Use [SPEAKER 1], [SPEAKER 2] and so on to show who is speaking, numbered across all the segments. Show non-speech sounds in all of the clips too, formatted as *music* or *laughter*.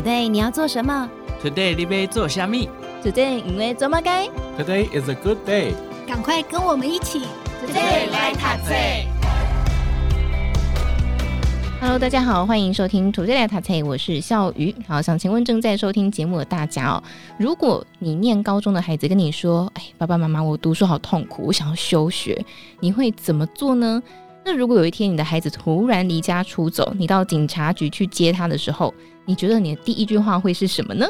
[SPEAKER 1] Today 你要做什么
[SPEAKER 2] ？Today 你要做虾米
[SPEAKER 1] ？Today 因为做么该
[SPEAKER 3] ？Today is a good day。
[SPEAKER 4] 赶快跟我们一起
[SPEAKER 5] ，Today 来读册。
[SPEAKER 1] Hello，大家好，欢迎收听 Today 来读册，我是笑鱼。好，想请问正在收听节目的大家哦，如果你念高中的孩子跟你说：“哎，爸爸妈妈，我读书好痛苦，我想要休学。”你会怎么做呢？那如果有一天你的孩子突然离家出走，你到警察局去接他的时候，你觉得你的第一句话会是什么呢？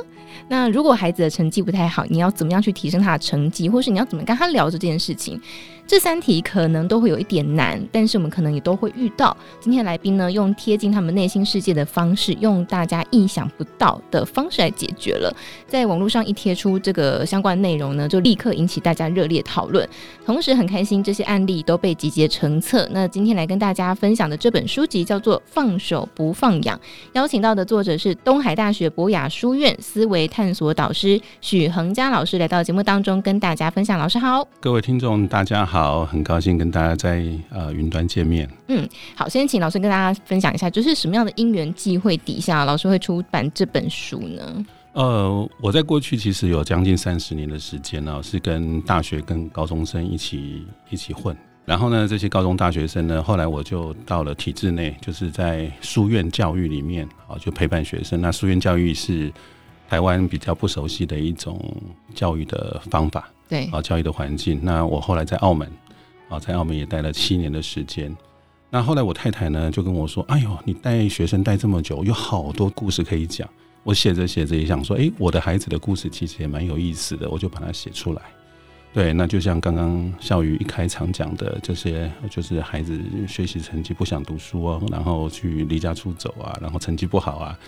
[SPEAKER 1] 那如果孩子的成绩不太好，你要怎么样去提升他的成绩，或是你要怎么跟他聊这件事情？这三题可能都会有一点难，但是我们可能也都会遇到。今天来宾呢，用贴近他们内心世界的方式，用大家意想不到的方式来解决了。在网络上一贴出这个相关内容呢，就立刻引起大家热烈讨论。同时很开心，这些案例都被集结成册。那今天来跟大家分享的这本书籍叫做《放手不放养》，邀请到的作者是东海大学博雅书院思维探索导师许恒佳老师，来到节目当中跟大家分享。老师好，
[SPEAKER 3] 各位听众大家好。好，很高兴跟大家在呃云端见面。
[SPEAKER 1] 嗯，好，先请老师跟大家分享一下，就是什么样的因缘际会底下，老师会出版这本书呢？
[SPEAKER 3] 呃，我在过去其实有将近三十年的时间呢，是跟大学跟高中生一起一起混。然后呢，这些高中大学生呢，后来我就到了体制内，就是在书院教育里面啊，就陪伴学生。那书院教育是台湾比较不熟悉的一种教育的方法。
[SPEAKER 1] 对啊，
[SPEAKER 3] 教育的环境。那我后来在澳门啊，在澳门也待了七年的时间。那后来我太太呢就跟我说：“哎呦，你带学生带这么久，有好多故事可以讲。”我写着写着也想说：“哎，我的孩子的故事其实也蛮有意思的，我就把它写出来。”对，那就像刚刚笑宇一开场讲的这些，就是孩子学习成绩不想读书啊，然后去离家出走啊，然后成绩不好啊，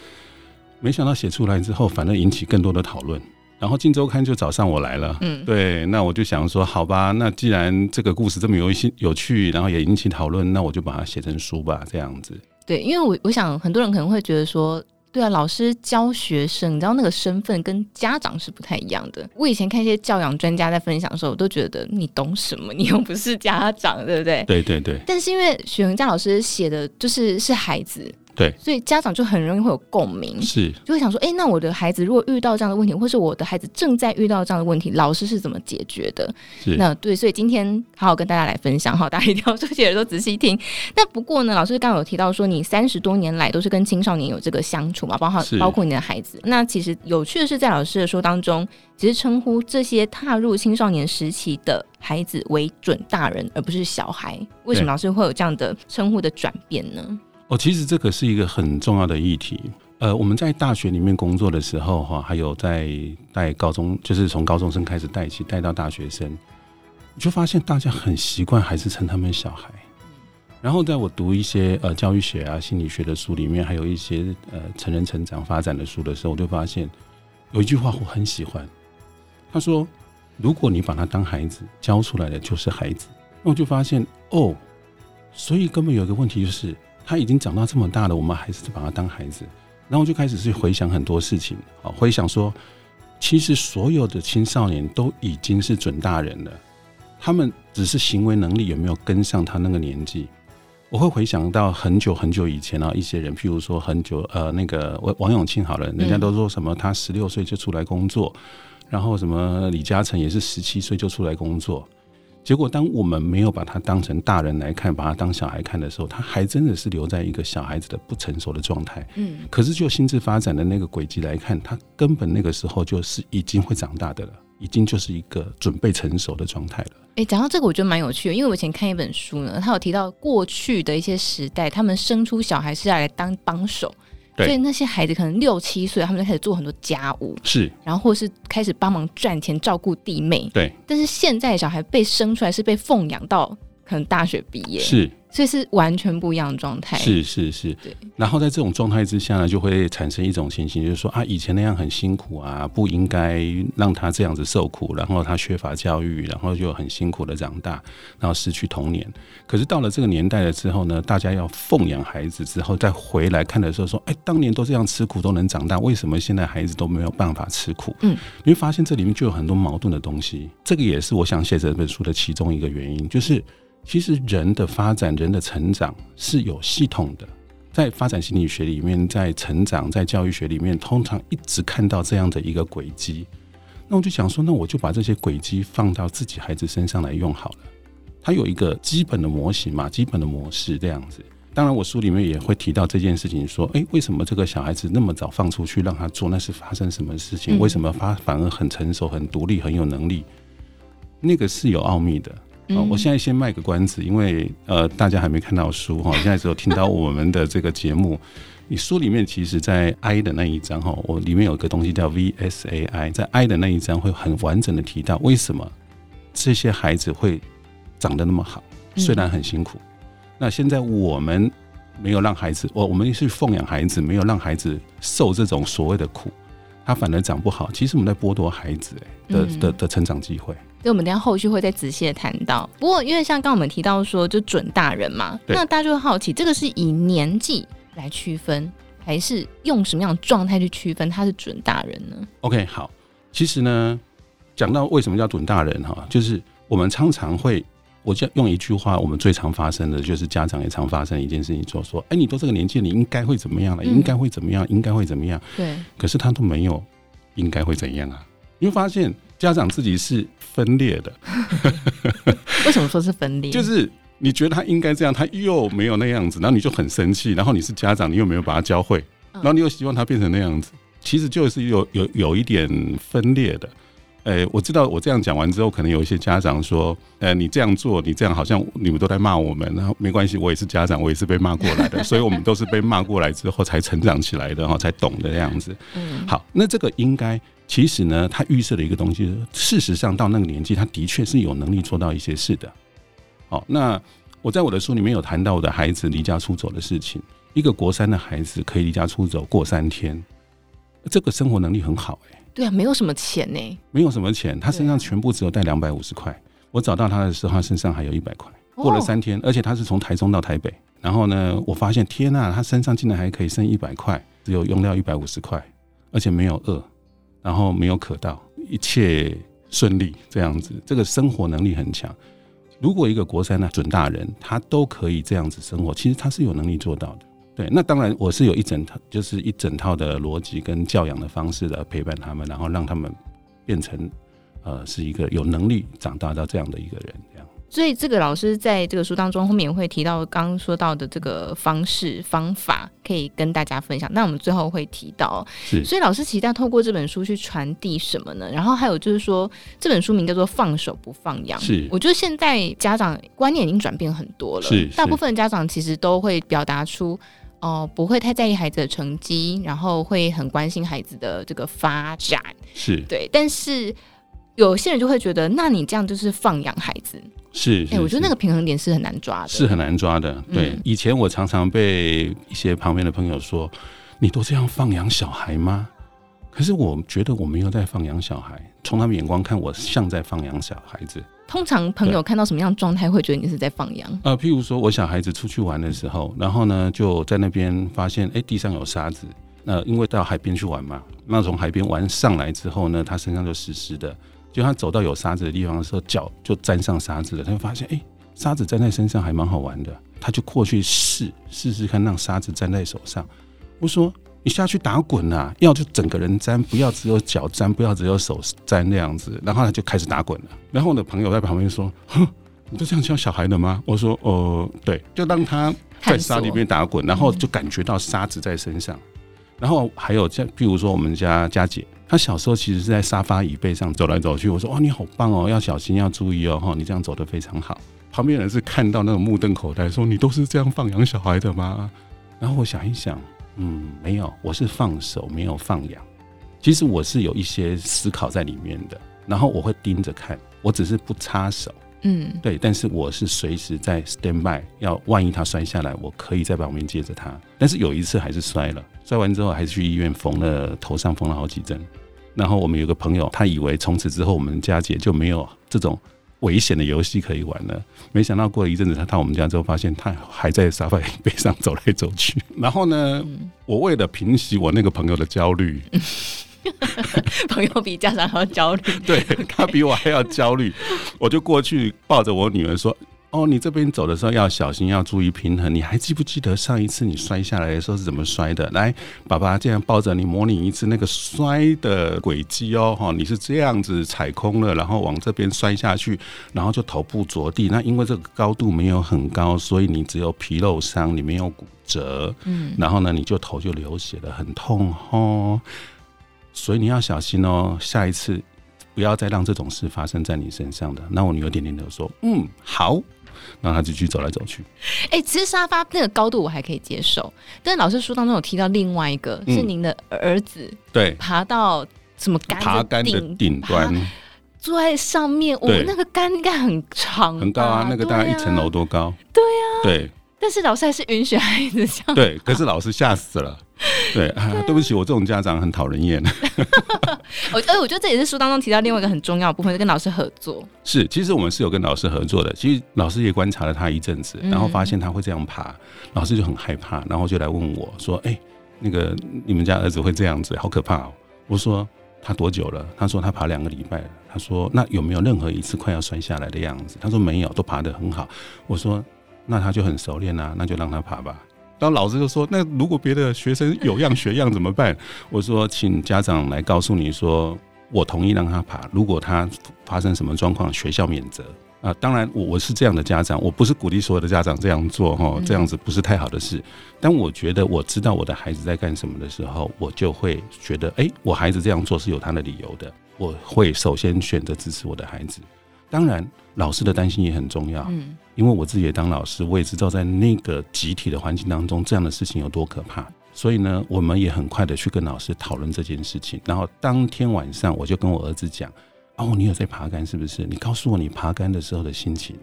[SPEAKER 3] 没想到写出来之后，反而引起更多的讨论。然后《镜周刊》就找上我来了，嗯，对，那我就想说，好吧，那既然这个故事这么有趣、有趣，然后也引起讨论，那我就把它写成书吧，这样子。
[SPEAKER 1] 对，因为我我想很多人可能会觉得说，对啊，老师教学生，你知道那个身份跟家长是不太一样的。我以前看一些教养专家在分享的时候，我都觉得你懂什么？你又不是家长，对不对？
[SPEAKER 3] 对对对。
[SPEAKER 1] 但是因为许恒佳老师写的就是是孩子。
[SPEAKER 3] 对，
[SPEAKER 1] 所以家长就很容易会有共鸣，
[SPEAKER 3] 是
[SPEAKER 1] 就会想说，哎、欸，那我的孩子如果遇到这样的问题，或是我的孩子正在遇到这样的问题，老师是怎么解决的？
[SPEAKER 3] 是
[SPEAKER 1] 那对，所以今天好好跟大家来分享哈，*laughs* 大家一定要竖起耳朵仔细听。那不过呢，老师刚刚有提到说，你三十多年来都是跟青少年有这个相处嘛，包括包括你的孩子。那其实有趣的是，在老师的说当中，其实称呼这些踏入青少年时期的孩子为准大人，而不是小孩。为什么老师会有这样的称呼的转变呢？
[SPEAKER 3] 哦，其实这个是一个很重要的议题。呃，我们在大学里面工作的时候，哈，还有在带高中，就是从高中生开始带起，带到大学生，你就发现大家很习惯还是称他们小孩。然后在我读一些呃教育学啊、心理学的书里面，还有一些呃成人成长发展的书的时候，我就发现有一句话我很喜欢。他说：“如果你把他当孩子，教出来的就是孩子。”那我就发现哦，所以根本有一个问题就是。他已经长到这么大了，我们还是把他当孩子，然后就开始去回想很多事情，啊，回想说，其实所有的青少年都已经是准大人了，他们只是行为能力有没有跟上他那个年纪。我会回想到很久很久以前啊，一些人，譬如说很久呃那个王王永庆好了，人家都说什么他十六岁就出来工作，然后什么李嘉诚也是十七岁就出来工作。结果，当我们没有把他当成大人来看，把他当小孩看的时候，他还真的是留在一个小孩子的不成熟的状态。嗯，可是就心智发展的那个轨迹来看，他根本那个时候就是已经会长大的了，已经就是一个准备成熟的状态了。
[SPEAKER 1] 诶，讲到这个，我觉得蛮有趣的，因为我以前看一本书呢，他有提到过去的一些时代，他们生出小孩是要来当帮手。所以那些孩子可能六七岁，他们就开始做很多家务，
[SPEAKER 3] 是，
[SPEAKER 1] 然后或是开始帮忙赚钱照顾弟妹，
[SPEAKER 3] 对。
[SPEAKER 1] 但是现在小孩被生出来是被奉养到可能大学毕业，
[SPEAKER 3] 是。
[SPEAKER 1] 所以是完全不一样的状态，
[SPEAKER 3] 是是是，对。然后在这种状态之下呢，就会产生一种情形，就是说啊，以前那样很辛苦啊，不应该让他这样子受苦，然后他缺乏教育，然后就很辛苦的长大，然后失去童年。可是到了这个年代了之后呢，大家要奉养孩子之后，再回来看的时候，说，哎，当年都这样吃苦都能长大，为什么现在孩子都没有办法吃苦？嗯，你会发现这里面就有很多矛盾的东西。这个也是我想写这本书的其中一个原因，就是。其实人的发展、人的成长是有系统的，在发展心理学里面，在成长在教育学里面，通常一直看到这样的一个轨迹。那我就想说，那我就把这些轨迹放到自己孩子身上来用好了。它有一个基本的模型嘛，基本的模式这样子。当然，我书里面也会提到这件事情，说，诶，为什么这个小孩子那么早放出去让他做，那是发生什么事情？为什么他反而很成熟、很独立、很有能力？那个是有奥秘的。哦，我现在先卖个关子，因为呃，大家还没看到书哈，现在只有听到我们的这个节目。你书里面其实，在 I 的那一章哈，我里面有个东西叫 VSAI，在 I 的那一章会很完整的提到为什么这些孩子会长得那么好，虽然很辛苦。那现在我们没有让孩子，我我们是奉养孩子，没有让孩子受这种所谓的苦，他反而长不好。其实我们在剥夺孩子的的的成长机会。
[SPEAKER 1] 所以我们等下后续会再仔细的谈到。不过，因为像刚刚我们提到说，就准大人嘛，那大家就会好奇，这个是以年纪来区分，还是用什么样的状态去区分他是准大人呢
[SPEAKER 3] ？OK，好，其实呢，讲到为什么叫准大人哈，就是我们常常会，我就用一句话，我们最常发生的就是家长也常发生的一件事情，说说，哎，你都这个年纪，你应该会怎么样了？应该会怎么样？应该会怎么样？
[SPEAKER 1] 对。
[SPEAKER 3] 可是他都没有应该会怎样啊？你会发现。家长自己是分裂的，*laughs*
[SPEAKER 1] 为什么说是分裂？
[SPEAKER 3] 就是你觉得他应该这样，他又没有那样子，然后你就很生气，然后你是家长，你又没有把他教会，然后你又希望他变成那样子，其实就是有有有一点分裂的。哎、欸，我知道我这样讲完之后，可能有一些家长说，呃、欸，你这样做，你这样好像你们都在骂我们，然后没关系，我也是家长，我也是被骂过来的，*laughs* 所以我们都是被骂过来之后才成长起来的，然后才懂的这样子。嗯，好，那这个应该其实呢，他预设的一个东西，事实上到那个年纪，他的确是有能力做到一些事的。好，那我在我的书里面有谈到我的孩子离家出走的事情，一个国三的孩子可以离家出走过三天，这个生活能力很好、欸，哎。
[SPEAKER 1] 对啊，没有什么钱呢，
[SPEAKER 3] 没有什么钱，他身上全部只有带两百五十块。我找到他的时候，他身上还有一百块。过了三天，而且他是从台中到台北，然后呢，我发现天呐，他身上竟然还可以剩一百块，只有用掉一百五十块，而且没有饿，然后没有渴到，一切顺利这样子，这个生活能力很强。如果一个国三的准大人，他都可以这样子生活，其实他是有能力做到的。对，那当然我是有一整套，就是一整套的逻辑跟教养的方式来陪伴他们，然后让他们变成呃是一个有能力长大到这样的一个人，这样。
[SPEAKER 1] 所以这个老师在这个书当中后面会提到刚刚说到的这个方式方法，可以跟大家分享。那我们最后会提到，
[SPEAKER 3] 是。
[SPEAKER 1] 所以老师期待透过这本书去传递什么呢？然后还有就是说，这本书名叫做《放手不放养》。
[SPEAKER 3] 是。
[SPEAKER 1] 我觉得现在家长观念已经转变很多了，
[SPEAKER 3] 是。
[SPEAKER 1] 大部分家长其实都会表达出。哦，不会太在意孩子的成绩，然后会很关心孩子的这个发展，
[SPEAKER 3] 是
[SPEAKER 1] 对。但是有些人就会觉得，那你这样就是放养孩子，
[SPEAKER 3] 是。哎、欸，
[SPEAKER 1] 我觉得那个平衡点是很难抓的，
[SPEAKER 3] 是很难抓的。对，嗯、以前我常常被一些旁边的朋友说：“你都这样放养小孩吗？”可是我觉得我没有在放养小孩，从他们眼光看，我像在放养小孩子。
[SPEAKER 1] 通常朋友看到什么样的状态会觉得你是在放羊？
[SPEAKER 3] 呃，譬如说我小孩子出去玩的时候，然后呢就在那边发现，哎、欸，地上有沙子。那、呃、因为到海边去玩嘛，那从海边玩上来之后呢，他身上就湿湿的。就他走到有沙子的地方的时候，脚就沾上沙子了。他就发现，哎、欸，沙子粘在身上还蛮好玩的。他就过去试试试看，让沙子粘在手上。我说。你下去打滚、啊，要就整个人沾，不要只有脚沾，不要只有手沾那样子。然后他就开始打滚了。然后我的朋友在旁边说：“哼，你就这样教小孩的吗？”我说：“哦、对，就让他在沙里面打滚，然后就感觉到沙子在身上。然后还有像，比如说我们家佳姐，她小时候其实是在沙发椅背上走来走去。我说：‘哇，你好棒哦，要小心，要注意哦，哈，你这样走得非常好。’旁边人是看到那种目瞪口呆，说：‘你都是这样放养小孩的吗？’然后我想一想。嗯，没有，我是放手，没有放养。其实我是有一些思考在里面的，然后我会盯着看，我只是不插手。嗯，对，但是我是随时在 stand by，要万一他摔下来，我可以在旁边接着他。但是有一次还是摔了，摔完之后还是去医院缝了头上缝了好几针。然后我们有个朋友，他以为从此之后我们家姐就没有这种。危险的游戏可以玩了，没想到过了一阵子，他到我们家之后，发现他还在沙发 *laughs* 背上走来走去。然后呢，我为了平息我那个朋友的焦虑，*laughs*
[SPEAKER 1] 朋友比家长还要焦虑，
[SPEAKER 3] 对他比我还要焦虑，我就过去抱着我女儿说：“哦，你这边走的时候要小心，要注意平衡。你还记不记得上一次你摔下来的时候是怎么摔的？来，爸爸这样抱着你，模拟一次那个摔的轨迹哦。哈，你是这样子踩空了，然后往这边摔下去，然后就头部着地。那因为这个高度没有很高，所以你只有皮肉伤，你没有骨折。嗯，然后呢，你就头就流血了，很痛哦。所以你要小心哦，下一次不要再让这种事发生在你身上的。那我女儿点点头说：“嗯，好。”然后他就继续走来走去。
[SPEAKER 1] 哎、欸，其实沙发那个高度我还可以接受，但是老师书当中有提到另外一个，嗯、是您的儿子对爬到什么杆
[SPEAKER 3] 爬杆的顶端，
[SPEAKER 1] 坐在上面，我们那个杆应该很长，
[SPEAKER 3] 很高啊，那个大概一层楼多高。
[SPEAKER 1] 对呀、啊，
[SPEAKER 3] 对。
[SPEAKER 1] 但是老师还是允许孩子这样。
[SPEAKER 3] 对，可是老师吓死了。对啊，对不起，我这种家长很讨人厌。*laughs*
[SPEAKER 1] 我哎，我觉得这也是书当中提到另外一个很重要的部分，是跟老师合作。
[SPEAKER 3] 是，其实我们是有跟老师合作的。其实老师也观察了他一阵子，然后发现他会这样爬，老师就很害怕，然后就来问我说：“哎，那个你们家儿子会这样子，好可怕哦。”我说：“他多久了？”他说：“他爬两个礼拜了。”他说：“那有没有任何一次快要摔下来的样子？”他说：“没有，都爬得很好。”我说：“那他就很熟练啊，那就让他爬吧。”然后老师就说：“那如果别的学生有样学样怎么办？”我说：“请家长来告诉你说，我同意让他爬。如果他发生什么状况，学校免责啊。当然，我我是这样的家长，我不是鼓励所有的家长这样做哈，这样子不是太好的事。但我觉得我知道我的孩子在干什么的时候，我就会觉得，哎，我孩子这样做是有他的理由的。我会首先选择支持我的孩子。当然，老师的担心也很重要。嗯。因为我自己也当老师，我也知道在那个集体的环境当中，这样的事情有多可怕。所以呢，我们也很快的去跟老师讨论这件事情。然后当天晚上，我就跟我儿子讲：“哦，你有在爬杆是不是？你告诉我你爬杆的时候的心情。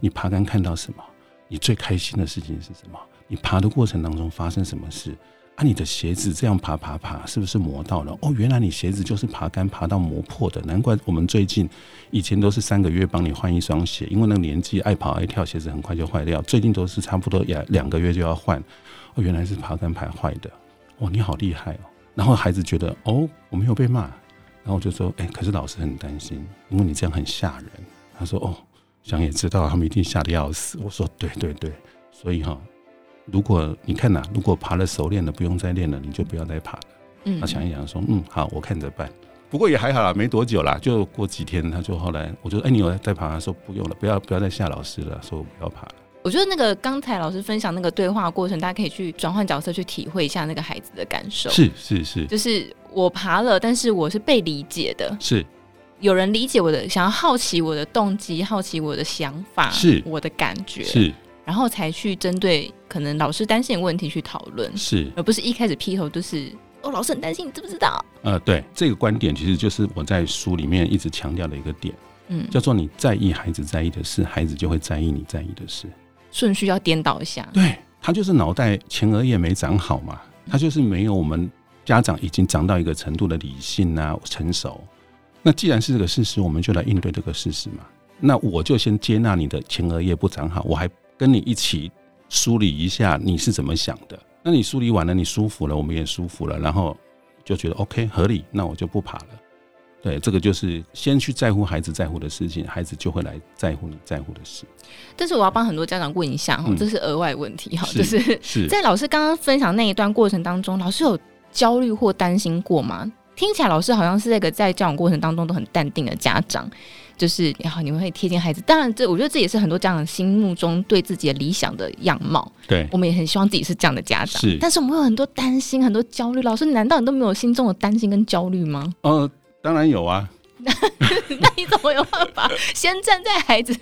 [SPEAKER 3] 你爬杆看到什么？你最开心的事情是什么？你爬的过程当中发生什么事？”啊，你的鞋子这样爬爬爬，是不是磨到了？哦，原来你鞋子就是爬杆爬到磨破的，难怪我们最近以前都是三个月帮你换一双鞋，因为那个年纪爱跑爱跳，鞋子很快就坏掉。最近都是差不多两两个月就要换。哦，原来是爬杆爬坏的。哦，你好厉害哦。然后孩子觉得哦，我没有被骂。然后我就说，哎，可是老师很担心，因为你这样很吓人。他说，哦，想也知道他们一定吓得要死。我说，对对对，所以哈。如果你看呐、啊，如果爬了熟练了，不用再练了，你就不要再爬了。嗯，他想一想说，嗯，好，我看着办。不过也还好啦，没多久啦，就过几天，他就后来，我就说，哎，你有在爬？他说不用了，不要不要再吓老师了，说我不要爬了。
[SPEAKER 1] 我觉得那个刚才老师分享那个对话过程，大家可以去转换角色去体会一下那个孩子的感受。
[SPEAKER 3] 是是是，
[SPEAKER 1] 就是我爬了，但是我是被理解的。
[SPEAKER 3] 是，
[SPEAKER 1] 有人理解我的，想要好奇我的动机，好奇我的想法，
[SPEAKER 3] 是
[SPEAKER 1] 我的感觉。
[SPEAKER 3] 是。
[SPEAKER 1] 然后才去针对可能老师担心的问题去讨论，
[SPEAKER 3] 是，
[SPEAKER 1] 而不是一开始劈头就是哦，老师很担心，你知不知道？
[SPEAKER 3] 呃，对，这个观点其实就是我在书里面一直强调的一个点，嗯，叫做你在意孩子在意的事，孩子就会在意你在意的事，
[SPEAKER 1] 顺序要颠倒一下。
[SPEAKER 3] 对，他就是脑袋前额叶没长好嘛，他就是没有我们家长已经长到一个程度的理性啊成熟。那既然是这个事实，我们就来应对这个事实嘛。那我就先接纳你的前额叶不长好，我还。跟你一起梳理一下你是怎么想的，那你梳理完了，你舒服了，我们也舒服了，然后就觉得 OK 合理，那我就不爬了。对，这个就是先去在乎孩子在乎的事情，孩子就会来在乎你在乎的事。
[SPEAKER 1] 但是我要帮很多家长问一下哈，嗯、这是额外问题哈，
[SPEAKER 3] 是
[SPEAKER 1] 就是
[SPEAKER 3] 是
[SPEAKER 1] 在老师刚刚分享那一段过程当中，老师有焦虑或担心过吗？听起来老师好像是那个在教养过程当中都很淡定的家长。就是然后你们会贴近孩子，当然这我觉得这也是很多家长心目中对自己的理想的样貌。
[SPEAKER 3] 对，
[SPEAKER 1] 我们也很希望自己是这样的家长。
[SPEAKER 3] 是，
[SPEAKER 1] 但是我们有很多担心，很多焦虑。老师，难道你都没有心中的担心跟焦虑吗？
[SPEAKER 3] 呃，当然有啊。*laughs*
[SPEAKER 1] 那你怎么有办法先站在孩子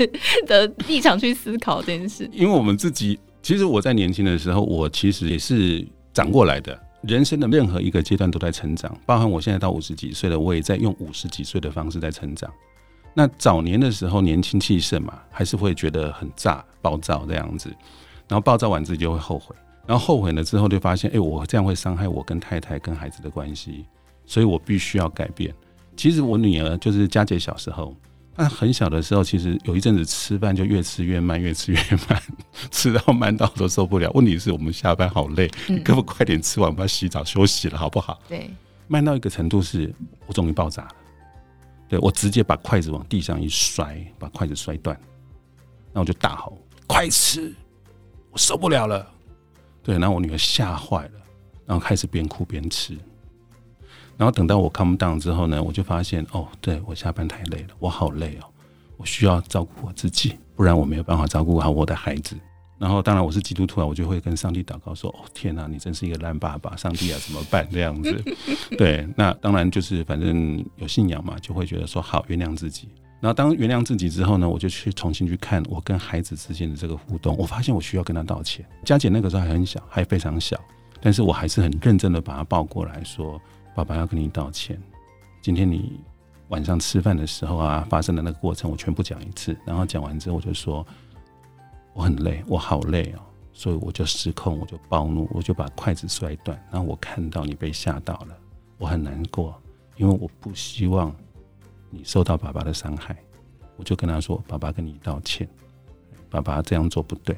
[SPEAKER 1] 的立场去思考这件事？
[SPEAKER 3] 因为我们自己，其实我在年轻的时候，我其实也是长过来的。人生的任何一个阶段都在成长，包含我现在到五十几岁了，我也在用五十几岁的方式在成长。那早年的时候年轻气盛嘛，还是会觉得很炸、暴躁这样子，然后暴躁完自己就会后悔，然后后悔了之后就发现，哎，我这样会伤害我跟太太、跟孩子的关系，所以我必须要改变。其实我女儿就是佳姐小时候，她很小的时候，其实有一阵子吃饭就越吃越慢，越吃越慢，*laughs* 吃到慢到都受不了。问题是我们下班好累，你可不快点吃完，我要洗澡休息了，好不好？
[SPEAKER 1] 对，
[SPEAKER 3] 慢到一个程度是我终于爆炸了。对，我直接把筷子往地上一摔，把筷子摔断。那我就大吼：“快吃！我受不了了。”对，然后我女儿吓坏了，然后开始边哭边吃。然后等到我 calm down 之后呢，我就发现哦，对，我下班太累了，我好累哦，我需要照顾我自己，不然我没有办法照顾好我的孩子。然后当然我是基督徒啊，我就会跟上帝祷告说：“哦，天哪，你真是一个烂爸爸，上帝啊，怎么办？”这样子。*laughs* 对，那当然就是反正有信仰嘛，就会觉得说好原谅自己。然后当原谅自己之后呢，我就去重新去看我跟孩子之间的这个互动，我发现我需要跟他道歉。佳姐那个时候还很小，还非常小，但是我还是很认真的把他抱过来说。爸爸要跟你道歉。今天你晚上吃饭的时候啊，发生的那个过程，我全部讲一次。然后讲完之后，我就说我很累，我好累哦，所以我就失控，我就暴怒，我就把筷子摔断。然后我看到你被吓到了，我很难过，因为我不希望你受到爸爸的伤害。我就跟他说：“爸爸跟你道歉，爸爸这样做不对，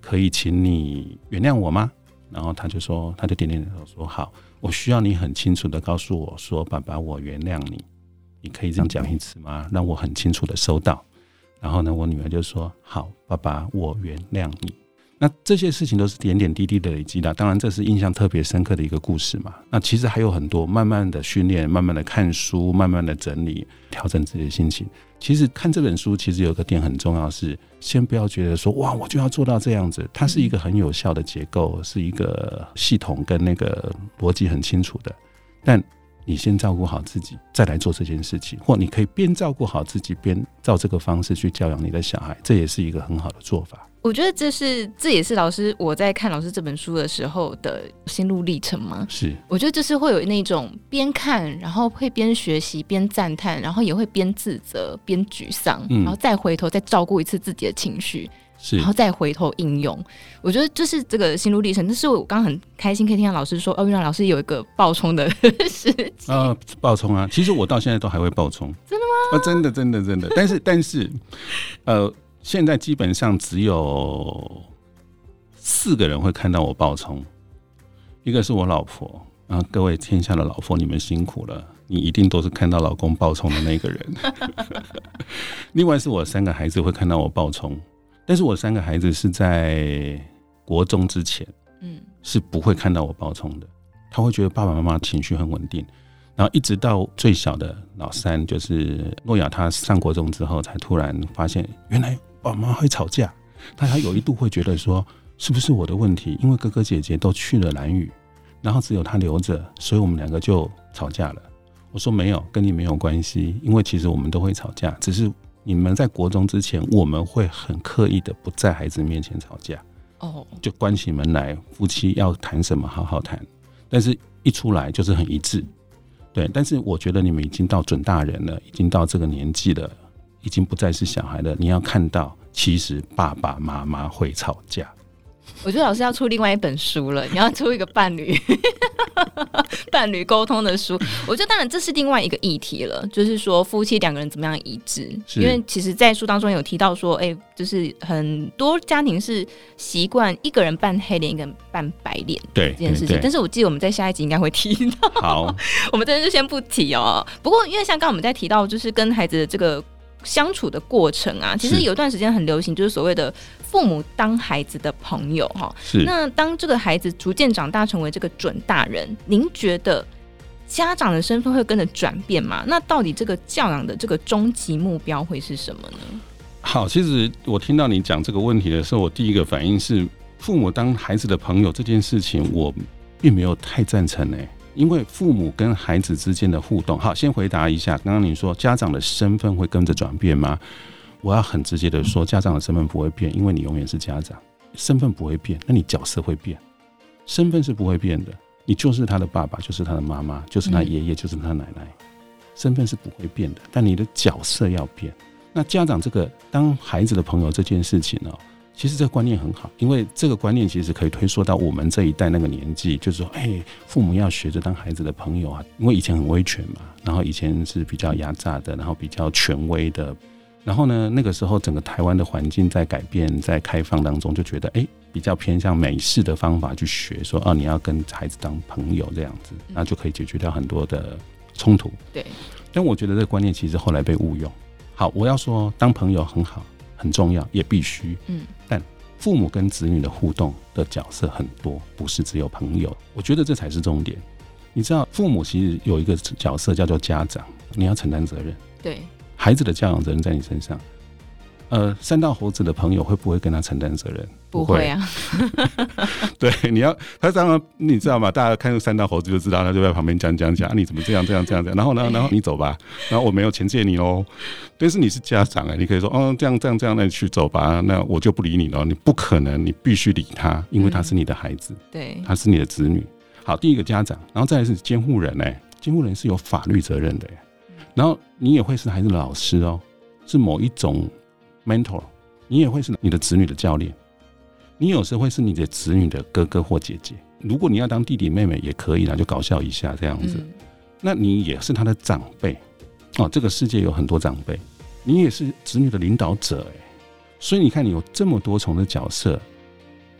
[SPEAKER 3] 可以请你原谅我吗？”然后他就说，他就点点头说：“好。”我需要你很清楚的告诉我说：“爸爸，我原谅你。”你可以这样讲一次吗？让我很清楚的收到。然后呢，我女儿就说：“好，爸爸，我原谅你。”那这些事情都是点点滴滴的累积的。当然，这是印象特别深刻的一个故事嘛。那其实还有很多，慢慢的训练，慢慢的看书，慢慢的整理，调整自己的心情。其实看这本书，其实有个点很重要是，是先不要觉得说哇，我就要做到这样子。它是一个很有效的结构，是一个系统跟那个逻辑很清楚的。但你先照顾好自己，再来做这件事情，或你可以边照顾好自己，边照这个方式去教养你的小孩，这也是一个很好的做法。
[SPEAKER 1] 我觉得这是，这也是老师我在看老师这本书的时候的心路历程吗？
[SPEAKER 3] 是，
[SPEAKER 1] 我觉得就是会有那种边看，然后会边学习边赞叹，然后也会边自责边沮丧，嗯，然后再回头再照顾一次自己的情绪，是，然后再回头应用。我觉得就是这个心路历程。但是我刚刚很开心可以听到老师说，哦，原来老师有一个爆冲的事情
[SPEAKER 3] 啊，爆冲啊！其实我到现在都还会爆冲，
[SPEAKER 1] 真的吗？
[SPEAKER 3] 啊，真的，真的，真的。但是，*laughs* 但是，呃。现在基本上只有四个人会看到我爆冲，一个是我老婆，啊，各位天下的老婆，你们辛苦了，你一定都是看到老公爆冲的那个人。*laughs* 另外是我三个孩子会看到我爆冲，但是我三个孩子是在国中之前，嗯，是不会看到我爆冲的，他会觉得爸爸妈妈情绪很稳定，然后一直到最小的老三，就是诺亚，他上国中之后，才突然发现原来。爸妈会吵架，他还有一度会觉得说，是不是我的问题？因为哥哥姐姐都去了蓝屿，然后只有他留着，所以我们两个就吵架了。我说没有，跟你没有关系，因为其实我们都会吵架，只是你们在国中之前，我们会很刻意的不在孩子面前吵架。哦，就关起门来，夫妻要谈什么好好谈，但是一出来就是很一致。对，但是我觉得你们已经到准大人了，已经到这个年纪了。已经不再是小孩了。你要看到，其实爸爸妈妈会吵架。
[SPEAKER 1] 我觉得老师要出另外一本书了，你要出一个伴侣 *laughs* 伴侣沟通的书。我觉得当然这是另外一个议题了，就是说夫妻两个人怎么样一致。因为其实，在书当中有提到说，哎、欸，就是很多家庭是习惯一个人扮黑脸，一个人扮白脸，
[SPEAKER 3] 对
[SPEAKER 1] 这件事情。但是我记得我们在下一集应该会提到。
[SPEAKER 3] 好，*laughs*
[SPEAKER 1] 我们这边就先不提哦。不过，因为像刚刚我们在提到，就是跟孩子的这个。相处的过程啊，其实有一段时间很流行，就是所谓的父母当孩子的朋友哈。是。那当这个孩子逐渐长大成为这个准大人，您觉得家长的身份会跟着转变吗？那到底这个教养的这个终极目标会是什么呢？
[SPEAKER 3] 好，其实我听到你讲这个问题的时候，我第一个反应是父母当孩子的朋友这件事情，我并没有太赞成呢、欸。因为父母跟孩子之间的互动，好，先回答一下。刚刚你说家长的身份会跟着转变吗？我要很直接的说，家长的身份不会变，因为你永远是家长，身份不会变，那你角色会变。身份是不会变的，你就是他的爸爸，就是他的妈妈，就是他爷爷，就是他奶奶，身份是不会变的，但你的角色要变。那家长这个当孩子的朋友这件事情呢？其实这个观念很好，因为这个观念其实可以推溯到我们这一代那个年纪，就是说，哎，父母要学着当孩子的朋友啊，因为以前很威权嘛，然后以前是比较压榨的，然后比较权威的，然后呢，那个时候整个台湾的环境在改变，在开放当中，就觉得哎，比较偏向美式的方法去学，说哦，你要跟孩子当朋友这样子，那就可以解决掉很多的冲突。
[SPEAKER 1] 对，
[SPEAKER 3] 但我觉得这个观念其实后来被误用。好，我要说当朋友很好。很重要，也必须。
[SPEAKER 1] 嗯，
[SPEAKER 3] 但父母跟子女的互动的角色很多，不是只有朋友。我觉得这才是重点。你知道，父母其实有一个角色叫做家长，你要承担责任。
[SPEAKER 1] 对，
[SPEAKER 3] 孩子的教养责任在你身上。呃，三道猴子的朋友会不会跟他承担责任？
[SPEAKER 1] 不会啊。*laughs*
[SPEAKER 3] 对，你要他当然你知道吗？大家看三道猴子就知道，他就在旁边讲讲讲，啊，你怎么这样这样这样这样？然后呢，然后你走吧，然后我没有钱借你喽。但是你是家长啊，你可以说，哦，这样这样这样，那你去走吧，那我就不理你了。你不可能，你必须理他，因为他是你的孩子，
[SPEAKER 1] 嗯、对，
[SPEAKER 3] 他是你的子女。好，第一个家长，然后再来是监护人哎，监护人是有法律责任的，然后你也会是孩子的老师哦，是某一种 mentor。你也会是你的子女的教练，你有时候会是你的子女的哥哥或姐姐。如果你要当弟弟妹妹也可以啦，就搞笑一下这样子。嗯、那你也是他的长辈哦。这个世界有很多长辈，你也是子女的领导者哎。所以你看，你有这么多重的角色，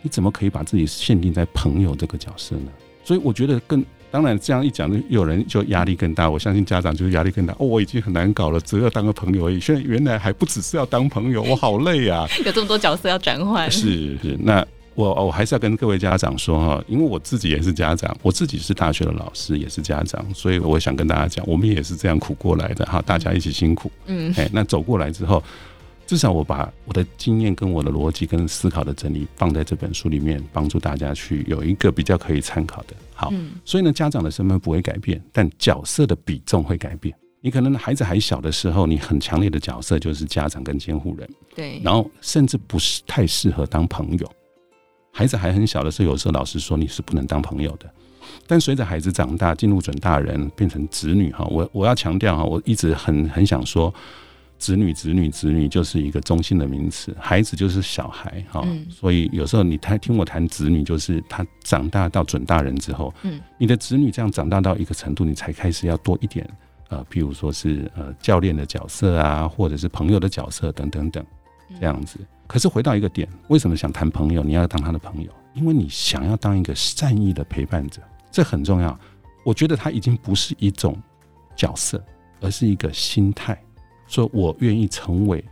[SPEAKER 3] 你怎么可以把自己限定在朋友这个角色呢？所以我觉得更。当然，这样一讲，有人就压力更大。我相信家长就是压力更大。哦，我已经很难搞了，只要当个朋友而已。现在原来还不只是要当朋友，我好累啊！*laughs*
[SPEAKER 1] 有这么多角色要转换。
[SPEAKER 3] 是是，那我我还是要跟各位家长说哈，因为我自己也是家长，我自己是大学的老师，也是家长，所以我想跟大家讲，我们也是这样苦过来的哈，大家一起辛苦。嗯，哎，那走过来之后。至少我把我的经验跟我的逻辑跟思考的整理放在这本书里面，帮助大家去有一个比较可以参考的。好，所以呢，家长的身份不会改变，但角色的比重会改变。你可能孩子还小的时候，你很强烈的角色就是家长跟监护人，
[SPEAKER 1] 对，
[SPEAKER 3] 然后甚至不是太适合当朋友。孩子还很小的时候，有时候老师说你是不能当朋友的。但随着孩子长大，进入准大人，变成子女哈，我我要强调哈，我一直很很想说。子女、子女、子女就是一个中性的名词，孩子就是小孩哈，嗯、所以有时候你听我谈子女，就是他长大到准大人之后，嗯，你的子女这样长大到一个程度，你才开始要多一点，呃，譬如说是呃教练的角色啊，或者是朋友的角色等等等这样子。可是回到一个点，为什么想谈朋友？你要当他的朋友，因为你想要当一个善意的陪伴者，这很重要。我觉得他已经不是一种角色，而是一个心态。说我愿意成为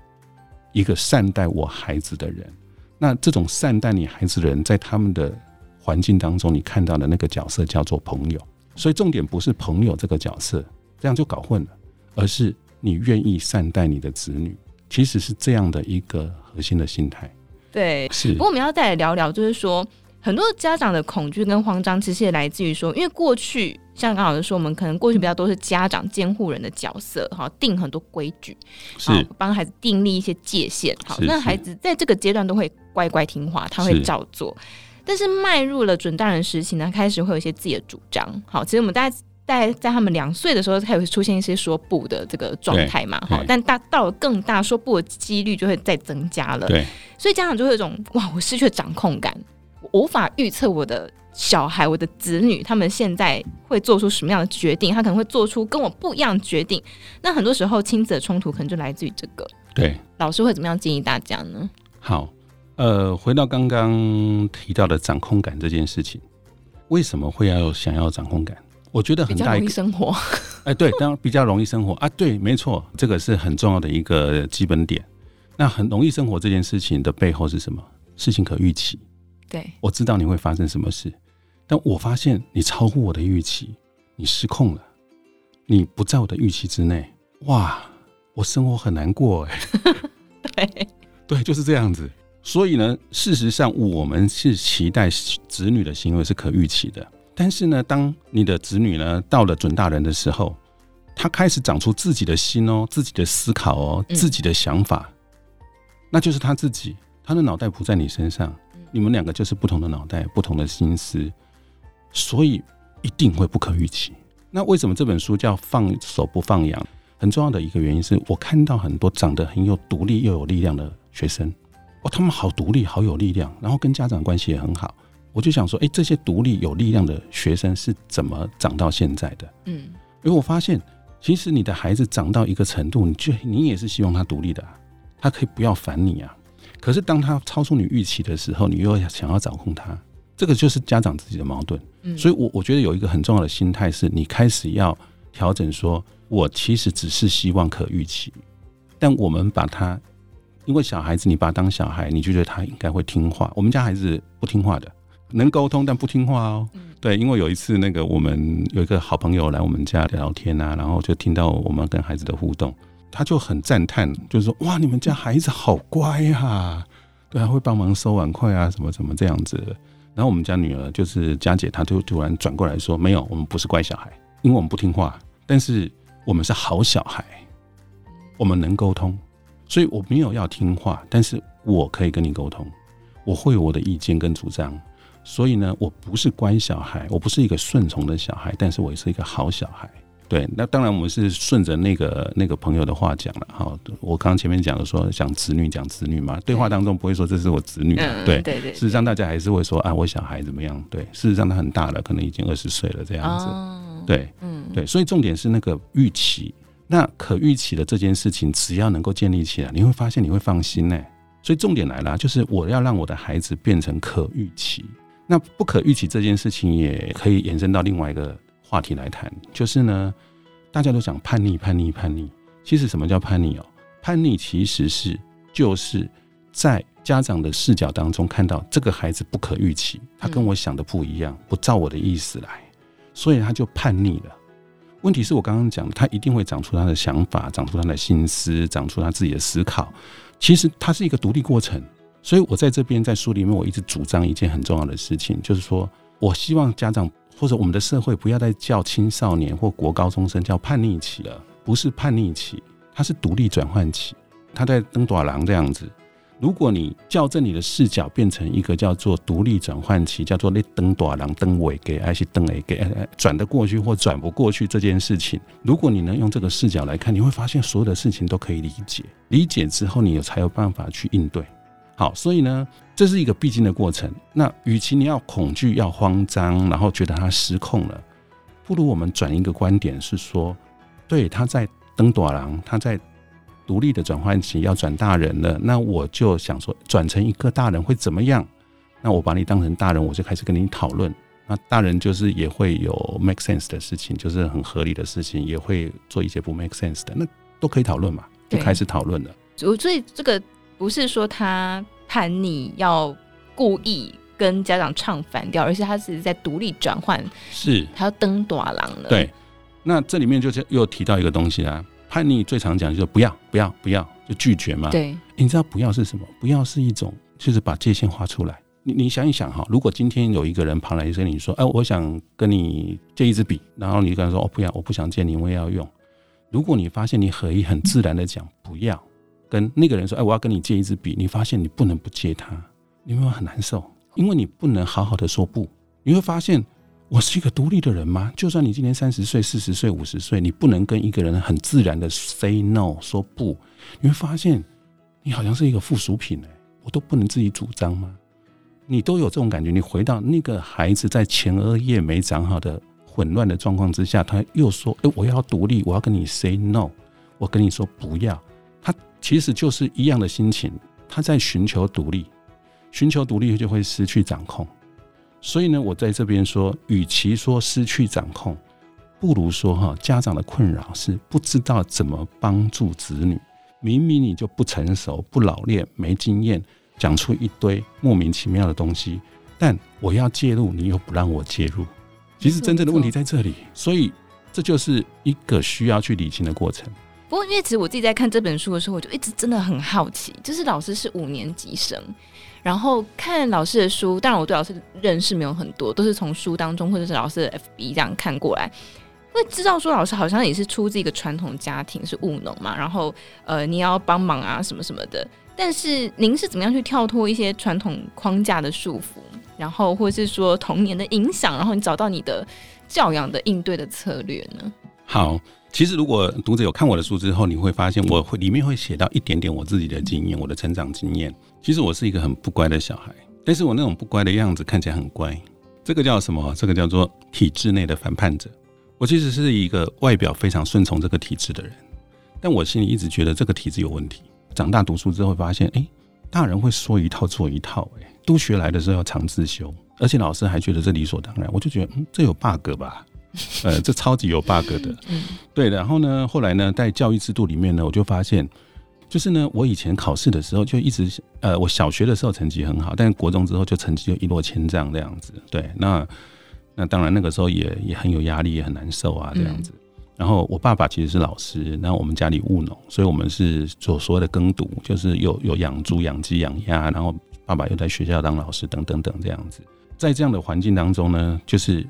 [SPEAKER 3] 一个善待我孩子的人，那这种善待你孩子的人，在他们的环境当中，你看到的那个角色叫做朋友。所以重点不是朋友这个角色，这样就搞混了，而是你愿意善待你的子女，其实是这样的一个核心的心态。
[SPEAKER 1] 对，
[SPEAKER 3] 是。
[SPEAKER 1] 不过我们要再来聊聊，就是说。很多家长的恐惧跟慌张，其实也来自于说，因为过去像刚老师说，我们可能过去比较多是家长监护人的角色，哈，定很多规矩，是帮孩子订立一些界限，好，那孩子在这个阶段都会乖乖听话，他会照做。但是迈入了准大人时期呢，开始会有一些自己的主张。好，其实我们大家在在他们两岁的时候，开始出现一些说不的这个状态嘛，好，但大到了更大，说不的几率就会再增加了。对，所以家长就会有一种哇，我失去了掌控感。我无法预测我的小孩、我的子女，他们现在会做出什么样的决定？他可能会做出跟我不一样的决定。那很多时候，亲子的冲突可能就来自于这个。
[SPEAKER 3] 对，
[SPEAKER 1] 老师会怎么样建议大家呢？
[SPEAKER 3] 好，呃，回到刚刚提到的掌控感这件事情，为什么会要想要掌控感？我觉得很大一个，
[SPEAKER 1] 容易生活。*laughs*
[SPEAKER 3] 哎，对，当然比较容易生活啊，对，没错，这个是很重要的一个基本点。那很容易生活这件事情的背后是什么？事情可预期。
[SPEAKER 1] 对，
[SPEAKER 3] 我知道你会发生什么事，但我发现你超乎我的预期，你失控了，你不在我的预期之内，哇，我生活很难过哎。*laughs*
[SPEAKER 1] 对，
[SPEAKER 3] 对，就是这样子。所以呢，事实上我们是期待子女的行为是可预期的，但是呢，当你的子女呢到了准大人的时候，他开始长出自己的心哦，自己的思考哦，自己的想法，嗯、那就是他自己，他的脑袋不在你身上。你们两个就是不同的脑袋，不同的心思，所以一定会不可预期。那为什么这本书叫放手不放羊？很重要的一个原因是我看到很多长得很有独立又有力量的学生，哦，他们好独立，好有力量，然后跟家长关系也很好。我就想说，哎，这些独立有力量的学生是怎么长到现在的？嗯，因为我发现，其实你的孩子长到一个程度，你就你也是希望他独立的，他可以不要烦你啊。可是当他超出你预期的时候，你又想要掌控他，这个就是家长自己的矛盾。嗯，所以我我觉得有一个很重要的心态是，你开始要调整说，说我其实只是希望可预期，但我们把他因为小孩子你把他当小孩，你就觉得他应该会听话。我们家孩子不听话的，能沟通但不听话哦。对，因为有一次那个我们有一个好朋友来我们家聊天啊，然后就听到我们跟孩子的互动，他就很赞叹，就是说哇，你们家孩子好乖啊，对啊，会帮忙收碗筷啊，什么什么这样子。然后我们家女儿就是佳姐，她就突然转过来说，没有，我们不是乖小孩，因为我们不听话，但是我们是好小孩，我们能沟通，所以我没有要听话，但是我可以跟你沟通，我会有我的意见跟主张。所以呢，我不是乖小孩，我不是一个顺从的小孩，但是我也是一个好小孩。对，那当然我们是顺着那个那个朋友的话讲了。好，我刚刚前面讲的说讲子女讲子女嘛，对话当中不会说这是我子女。
[SPEAKER 1] 嗯、
[SPEAKER 3] 对
[SPEAKER 1] 对对。
[SPEAKER 3] 事实上，大家还是会说啊，我小孩怎么样？对，事实上他很大了，可能已经二十岁了这样子。哦、对，嗯，对。所以重点是那个预期，那可预期的这件事情，只要能够建立起来，你会发现你会放心呢。所以重点来了，就是我要让我的孩子变成可预期。那不可预期这件事情也可以延伸到另外一个话题来谈，就是呢，大家都讲叛逆、叛逆、叛逆。其实什么叫叛逆哦？叛逆其实是就是在家长的视角当中看到这个孩子不可预期，他跟我想的不一样，不照我的意思来，所以他就叛逆了。问题是我刚刚讲，他一定会长出他的想法，长出他的心思，长出他自己的思考。其实他是一个独立过程。所以，我在这边在书里面，我一直主张一件很重要的事情，就是说我希望家长或者我们的社会不要再叫青少年或国高中生叫叛逆期了，不是叛逆期，它是独立转换期。他在登大人这样子，如果你校正你的视角，变成一个叫做独立转换期，叫做你登大人登尾给还是登尾给转得过去或转不过去这件事情，如果你能用这个视角来看，你会发现所有的事情都可以理解，理解之后，你才有办法去应对。好，所以呢，这是一个必经的过程。那与其你要恐惧、要慌张，然后觉得他失控了，不如我们转一个观点，是说，对，他在登朵郎，他在独立的转换期要转大人了。那我就想说，转成一个大人会怎么样？那我把你当成大人，我就开始跟你讨论。那大人就是也会有 make sense 的事情，就是很合理的事情，也会做一些不 make sense 的，那都可以讨论嘛，就开始讨论了。
[SPEAKER 1] 所以这个。不是说他叛逆要故意跟家长唱反调，而是他只是在独立转换，
[SPEAKER 3] 是
[SPEAKER 1] 他要登大人了。
[SPEAKER 3] 对，那这里面就是又提到一个东西啊，叛逆最常讲就是不要不要不要，就拒绝嘛。
[SPEAKER 1] 对，
[SPEAKER 3] 你知道不要是什么？不要是一种就是把界限画出来。你你想一想哈，如果今天有一个人跑来跟你说，哎，我想跟你借一支笔，然后你跟他说，哦，不要，我不想借你，我也要用。如果你发现你可以很自然的讲不要。跟那个人说：“哎，我要跟你借一支笔。”你发现你不能不借他，你会不会很难受？因为你不能好好的说不。你会发现，我是一个独立的人吗？就算你今年三十岁、四十岁、五十岁，你不能跟一个人很自然的 say no 说不。你会发现，你好像是一个附属品哎，我都不能自己主张吗？你都有这种感觉。你回到那个孩子在前额叶没长好的混乱的状况之下，他又说：“哎，我要独立，我要跟你 say no，我跟你说不要。”其实就是一样的心情，他在寻求独立，寻求独立就会失去掌控。所以呢，我在这边说，与其说失去掌控，不如说哈，家长的困扰是不知道怎么帮助子女。明明你就不成熟、不老练、没经验，讲出一堆莫名其妙的东西，但我要介入，你又不让我介入。其实真正的问题在这里，所以这就是一个需要去理清的过程。
[SPEAKER 1] 不过，因为其实我自己在看这本书的时候，我就一直真的很好奇，就是老师是五年级生，然后看老师的书，当然我对老师的认识没有很多，都是从书当中或者是老师的 FB 这样看过来，会知道说老师好像也是出自一个传统家庭，是务农嘛，然后呃你要帮忙啊什么什么的，但是您是怎么样去跳脱一些传统框架的束缚，然后或者是说童年的影响，然后你找到你的教养的应对的策略呢？
[SPEAKER 3] 好。其实，如果读者有看我的书之后，你会发现我会里面会写到一点点我自己的经验，我的成长经验。其实我是一个很不乖的小孩，但是我那种不乖的样子看起来很乖。这个叫什么？这个叫做体制内的反叛者。我其实是一个外表非常顺从这个体制的人，但我心里一直觉得这个体制有问题。长大读书之后发现，哎，大人会说一套做一套，哎，督学来的时候要常自修，而且老师还觉得这理所当然。我就觉得，嗯，这有 bug 吧？*laughs* 呃，这超级有 bug 的，对。然后呢，后来呢，在教育制度里面呢，我就发现就是呢，我以前考试的时候就一直呃，我小学的时候成绩很好，但是国中之后就成绩就一落千丈这样子。对，那那当然那个时候也也很有压力，也很难受啊这样子。嗯、然后我爸爸其实是老师，然后我们家里务农，所以我们是做所谓的耕读，就是有有养猪、养鸡、养鸭，然后爸爸又在学校当老师等等等这样子。在这样的环境当中呢，就是。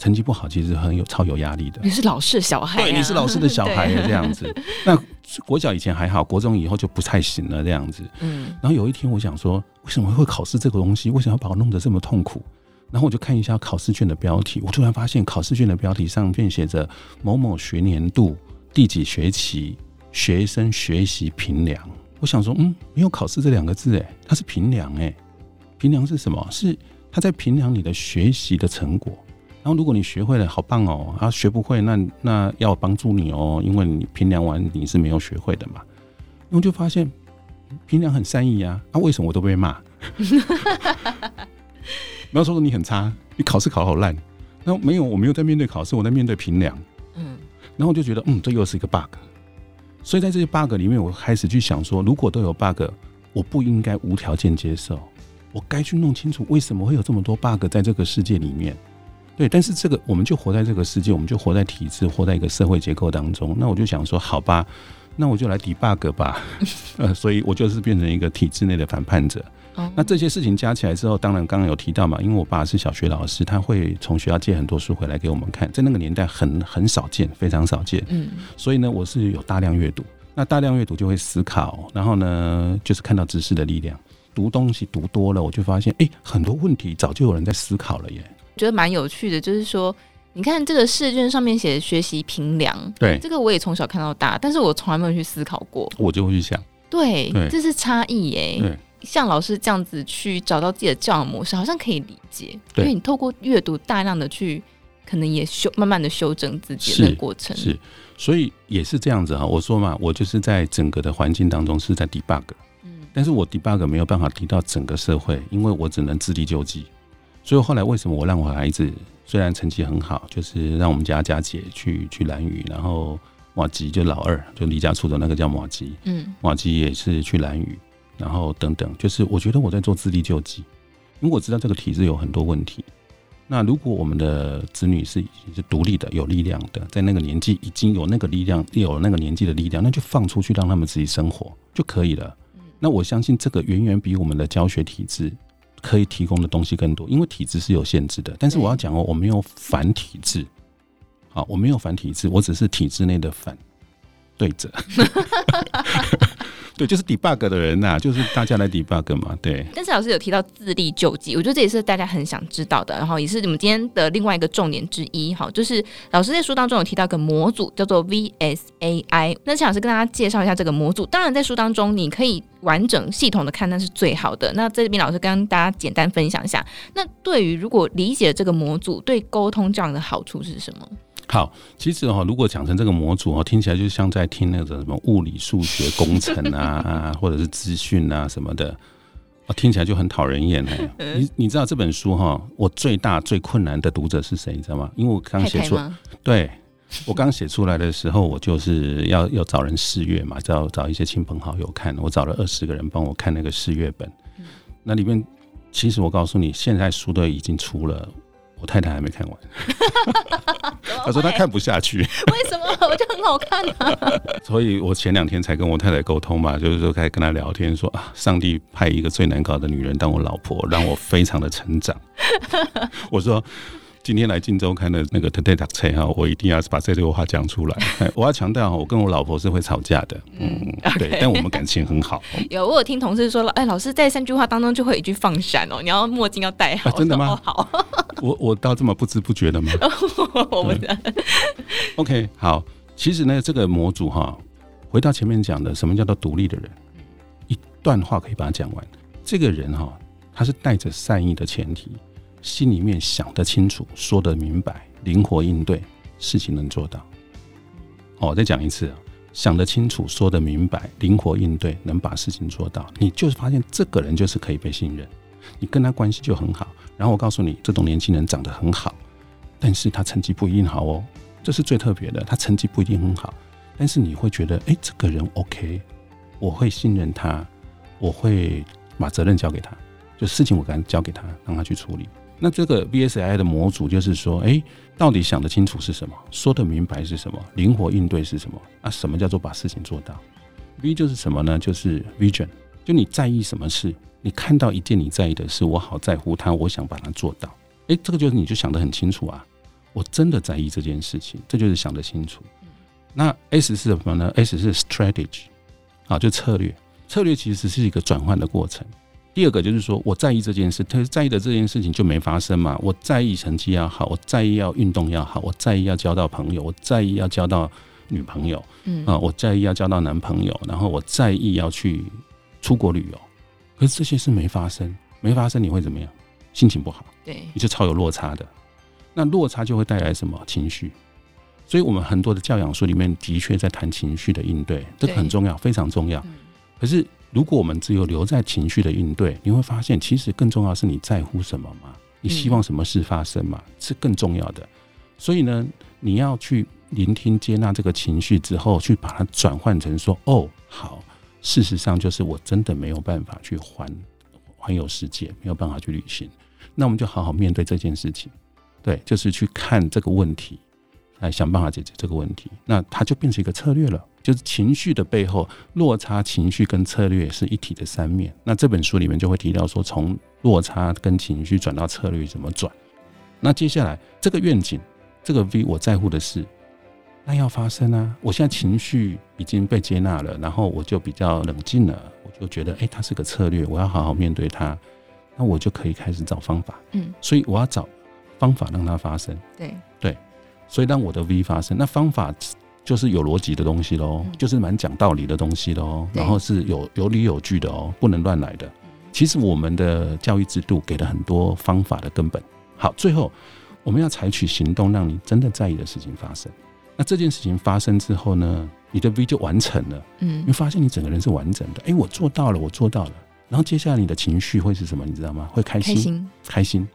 [SPEAKER 3] 成绩不好，其实很有超有压力的。
[SPEAKER 1] 你是老师的小孩、啊，
[SPEAKER 3] 对，你是老师的小孩 *laughs* 这样子。那国小以前还好，国中以后就不太行了这样子。嗯。然后有一天，我想说，为什么会考试这个东西？为什么要把我弄得这么痛苦？然后我就看一下考试卷的标题，我突然发现考试卷的标题上便写着某某学年度第几学期学生学习评量。我想说，嗯，没有考试这两个字，哎，它是评量，哎，评量是什么？是他在评量你的学习的成果。然后，如果你学会了，好棒哦！啊，学不会，那那要帮助你哦，因为你评量完你是没有学会的嘛。然后就发现评量很善意啊，啊，为什么我都被骂？不要说说你很差，你考试考得好烂。然后没有，我没有在面对考试，我在面对评量。嗯。然后我就觉得，嗯，这又是一个 bug。所以在这些 bug 里面，我开始去想说，如果都有 bug，我不应该无条件接受，我该去弄清楚为什么会有这么多 bug 在这个世界里面。对，但是这个我们就活在这个世界，我们就活在体制，活在一个社会结构当中。那我就想说，好吧，那我就来 debug 吧。*laughs* 呃，所以我就是变成一个体制内的反叛者。那这些事情加起来之后，当然刚刚有提到嘛，因为我爸是小学老师，他会从学校借很多书回来给我们看，在那个年代很很少见，非常少见。嗯，所以呢，我是有大量阅读。那大量阅读就会思考，然后呢，就是看到知识的力量。读东西读多了，我就发现，哎，很多问题早就有人在思考了耶。
[SPEAKER 1] 觉得蛮有趣的，就是说，你看这个试卷上面写的学习平量，
[SPEAKER 3] 对，
[SPEAKER 1] 这个我也从小看到大，但是我从来没有去思考过，
[SPEAKER 3] 我就会去想，
[SPEAKER 1] 对，对。这是差异耶。对，像老师这样子去找到自己的教养模式，好像可以理解，对，因为你透过阅读大量的去，可能也修慢慢的修正自己的过程，
[SPEAKER 3] 是，是，所以也是这样子哈。我说嘛，我就是在整个的环境当中是在 debug，嗯，但是我 debug 没有办法提到整个社会，因为我只能自力救济。所以后来为什么我让我孩子虽然成绩很好，就是让我们家家姐去去蓝屿，然后马吉就老二就离家出走那个叫马吉，嗯，马吉也是去蓝屿，然后等等，就是我觉得我在做自力救济，因为我知道这个体制有很多问题。那如果我们的子女是已经是独立的、有力量的，在那个年纪已经有那个力量，有了那个年纪的力量，那就放出去让他们自己生活就可以了。那我相信这个远远比我们的教学体制。可以提供的东西更多，因为体制是有限制的。但是我要讲哦，我没有反体制，好，我没有反体制，我只是体制内的反对者。*laughs* 对，就是 debug 的人呐、就是大家来 debug 嘛。对。但是老师有提到自力救济，我觉得这也是大家很想知道的，然后也是你们今天的另外一个重点之一。好，就是老师在书当中有提到一个模组，叫做 VSAI。那请老师跟大家介绍一下这个模组。当然，在书当中你可以完整系统的看，那是最好的。那在这边，老师跟大家简单分享一下。那对于如果理解这个模组，对沟通这样的好处是什么？好，其实哈，如果讲成这个模组哈，听起来就像在听那个什么物理、数学、工程 *laughs* 啊，或者是资讯啊什么的，听起来就很讨人厌哎。*laughs* 你你知道这本书哈，我最大最困难的读者是谁？你知道吗？因为我刚写出，对我刚写出来的时候，我就是 *laughs* 要要找人试阅嘛，找找一些亲朋好友看。我找了二十个人帮我看那个试阅本，那里面其实我告诉你，现在书都已经出了。我太太还没看完，*laughs* 她说她看不下去。*laughs*
[SPEAKER 1] 为什么？我就很好看啊！*laughs*
[SPEAKER 3] 所以我前两天才跟我太太沟通嘛，就是说开始跟她聊天，说啊，上帝派一个最难搞的女人当我老婆，让我非常的成长。我说。今天来《荆州看》的那个 Today 读册哈，我一定要把这句话讲出来。我要强调，我跟我老婆是会吵架的，嗯，对，但我们感情很好。
[SPEAKER 1] 有，我有听同事说了，哎，老师在三句话当中就会有一句放闪哦，你要墨镜要戴好。
[SPEAKER 3] 真的
[SPEAKER 1] 吗？好，
[SPEAKER 3] 我我到这么不知不觉的吗？我不知道。OK，好，其实呢，这个模组哈，回到前面讲的，什么叫做独立的人？一段话可以把它讲完。这个人哈，他是带着善意的前提。心里面想得清楚，说得明白，灵活应对，事情能做到。哦，我再讲一次啊，想得清楚，说得明白，灵活应对，能把事情做到，你就是发现这个人就是可以被信任，你跟他关系就很好。然后我告诉你，这种年轻人长得很好，但是他成绩不一定好哦，这是最特别的，他成绩不一定很好，但是你会觉得，哎，这个人 OK，我会信任他，我会把责任交给他，就事情我敢交给他，让他去处理。那这个 V S I 的模组就是说，哎，到底想得清楚是什么，说得明白是什么，灵活应对是什么？啊，什么叫做把事情做到？V 就是什么呢？就是 Vision，就你在意什么事，你看到一件你在意的事，我好在乎它，我想把它做到。哎，这个就是你就想得很清楚啊，我真的在意这件事情，这就是想得清楚。那 S 是什么呢？S 是 Strategy，啊，就策略。策略其实是一个转换的过程。第二个就是说，我在意这件事，他在意的这件事情就没发生嘛。我在意成绩要好，我在意要运动要好，我在意要交到朋友，我在意要交到女朋友，嗯啊，我在意要交到男朋友，然后我在意要去出国旅游。可是这些事没发生，没发生你会怎么样？心情不好，对，你就超有落差的。那落差就会带来什么情绪？所以我们很多的教养书里面的确在谈情绪的应对，这个很重要，非常重要。可是。如果我们只有留在情绪的应对，你会发现，其实更重要是你在乎什么嘛？你希望什么事发生嘛？是更重要的。所以呢，你要去聆听、接纳这个情绪之后，去把它转换成说：“哦，好，事实上就是我真的没有办法去环环游世界，没有办法去旅行。那我们就好好面对这件事情，对，就是去看这个问题，来想办法解决这个问题。那它就变成一个策略了。”就是情绪的背后落差，情绪跟策略是一体的三面。那这本书里面就会提到说，从落差跟情绪转到策略怎么转。那接下来这个愿景，这个 V 我在乎的是，那要发生啊！我现在情绪已经被接纳了，然后我就比较冷静了，我就觉得，哎，它是个策略，我要好好面对它。那我就可以开始找方法。嗯，所以我要找方法让它发生。对对，所以让我的 V 发生，那方法。就是有逻辑的东西喽，就是蛮讲道理的东西喽，然后是有有理有据的哦，不能乱来的。其实我们的教育制度给了很多方法的根本。好，最后我们要采取行动，让你真的在意的事情发生。那这件事情发生之后呢，你的 V 就完成了。嗯，你会发现你整个人是完整的。哎，我做到了，我做到了。然后接下来你的情绪会是什么？你知道吗？会开心，开心，开心，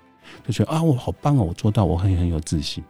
[SPEAKER 3] 就觉得啊，我好棒哦，我做到，我很很有自信。